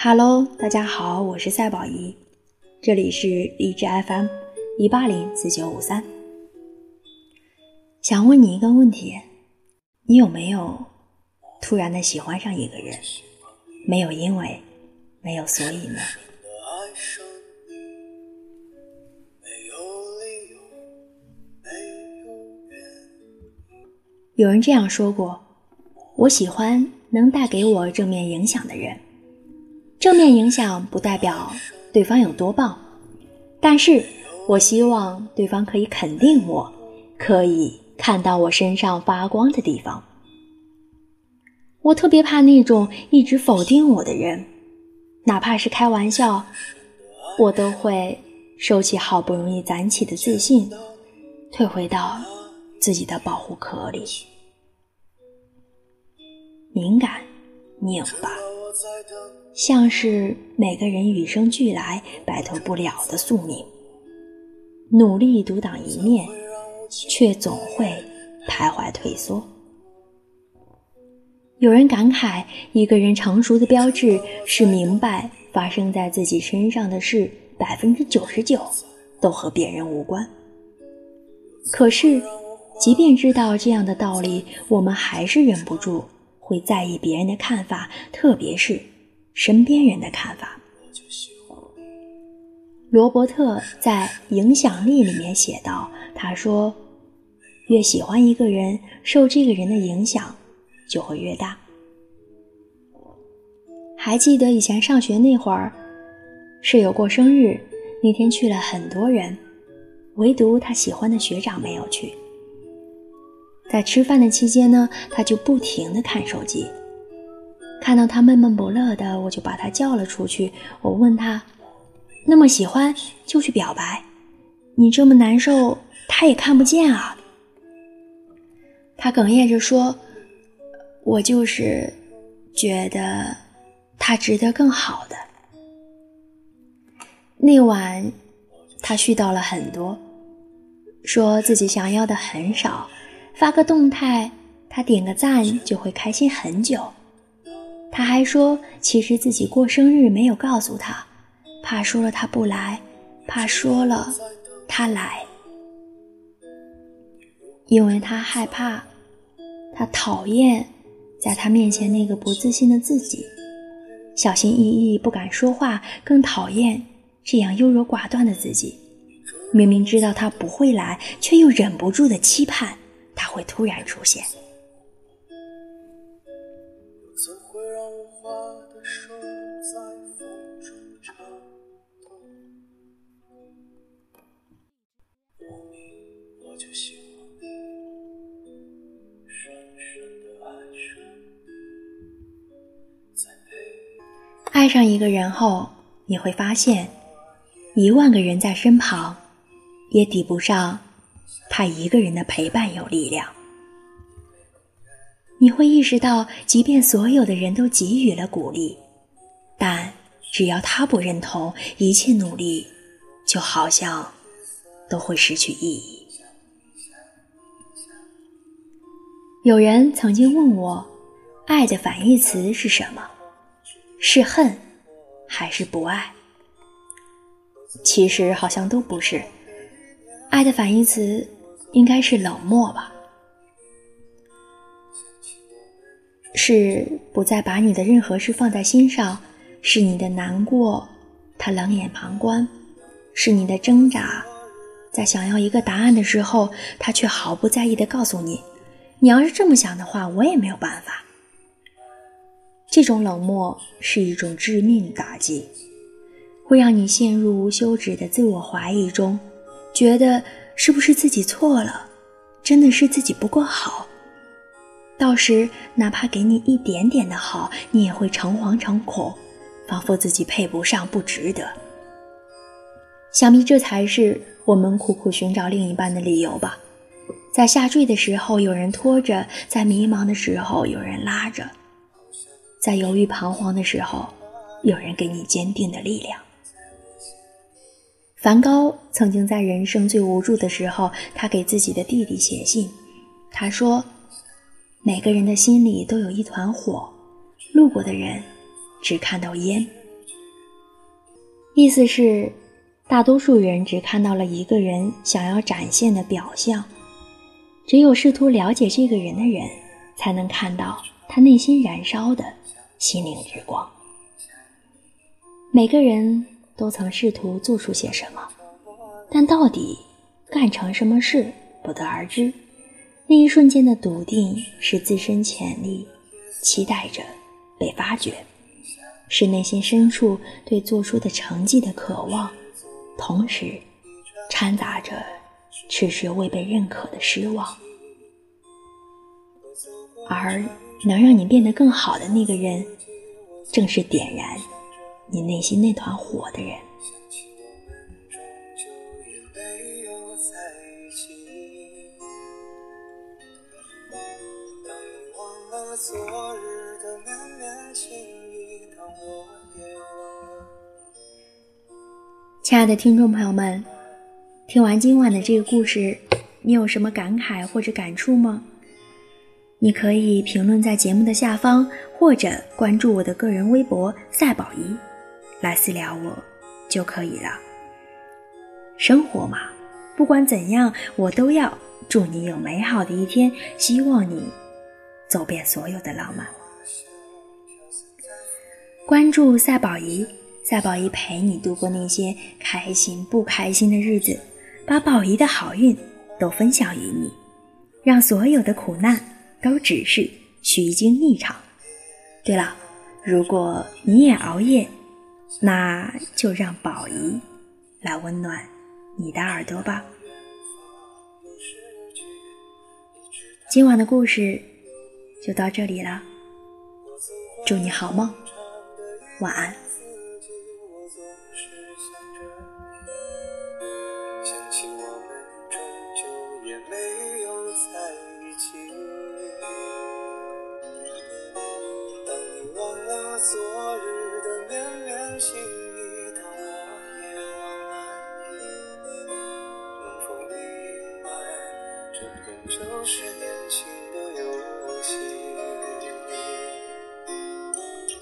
Hello，大家好，我是赛宝仪，这里是荔枝 FM 一八零四九五三。想问你一个问题：你有没有突然的喜欢上一个人？没有因为，没有所以呢？有人这样说过：我喜欢能带给我正面影响的人。正面影响不代表对方有多棒，但是我希望对方可以肯定我，可以看到我身上发光的地方。我特别怕那种一直否定我的人，哪怕是开玩笑，我都会收起好不容易攒起的自信，退回到自己的保护壳里。敏感，拧巴。像是每个人与生俱来摆脱不了的宿命，努力独当一面，却总会徘徊退缩。有人感慨，一个人成熟的标志是明白发生在自己身上的事，百分之九十九都和别人无关。可是，即便知道这样的道理，我们还是忍不住会在意别人的看法，特别是。身边人的看法。罗伯特在《影响力》里面写道：“他说，越喜欢一个人，受这个人的影响就会越大。”还记得以前上学那会儿，室友过生日，那天去了很多人，唯独他喜欢的学长没有去。在吃饭的期间呢，他就不停的看手机。看到他闷闷不乐的，我就把他叫了出去。我问他：“那么喜欢就去表白，你这么难受，他也看不见啊。”他哽咽着说：“我就是觉得他值得更好的。”那晚他絮叨了很多，说自己想要的很少，发个动态，他点个赞就会开心很久。他还说，其实自己过生日没有告诉他，怕说了他不来，怕说了他来，因为他害怕，他讨厌在他面前那个不自信的自己，小心翼翼不敢说话，更讨厌这样优柔寡断的自己。明明知道他不会来，却又忍不住的期盼他会突然出现。爱上一个人后，你会发现，一万个人在身旁，也抵不上他一个人的陪伴有力量。你会意识到，即便所有的人都给予了鼓励，但只要他不认同，一切努力就好像都会失去意义。有人曾经问我，爱的反义词是什么？是恨，还是不爱？其实好像都不是。爱的反义词应该是冷漠吧？是不再把你的任何事放在心上，是你的难过，他冷眼旁观；是你的挣扎，在想要一个答案的时候，他却毫不在意的告诉你：“你要是这么想的话，我也没有办法。”这种冷漠是一种致命打击，会让你陷入无休止的自我怀疑中，觉得是不是自己错了，真的是自己不够好。到时哪怕给你一点点的好，你也会诚惶诚恐，仿佛自己配不上，不值得。想必这才是我们苦苦寻找另一半的理由吧。在下坠的时候有人拖着，在迷茫的时候有人拉着。在犹豫彷徨的时候，有人给你坚定的力量。梵高曾经在人生最无助的时候，他给自己的弟弟写信，他说：“每个人的心里都有一团火，路过的人只看到烟，意思是，大多数人只看到了一个人想要展现的表象，只有试图了解这个人的人，才能看到他内心燃烧的心灵之光。每个人都曾试图做出些什么，但到底干成什么事不得而知。那一瞬间的笃定，是自身潜力期待着被发掘。是内心深处对做出的成绩的渴望，同时掺杂着迟迟未被认可的失望。而能让你变得更好的那个人，正是点燃你内心那团火的人。亲爱的听众朋友们，听完今晚的这个故事，你有什么感慨或者感触吗？你可以评论在节目的下方，或者关注我的个人微博“赛宝仪”来私聊我就可以了。生活嘛，不管怎样，我都要祝你有美好的一天，希望你。走遍所有的浪漫，关注赛宝仪，赛宝仪陪你度过那些开心不开心的日子，把宝仪的好运都分享于你，让所有的苦难都只是虚惊一场。对了，如果你也熬夜，那就让宝仪来温暖你的耳朵吧。今晚的故事。就到这里了，祝你好梦，晚安。心里的狼烟，能否明白这本就是。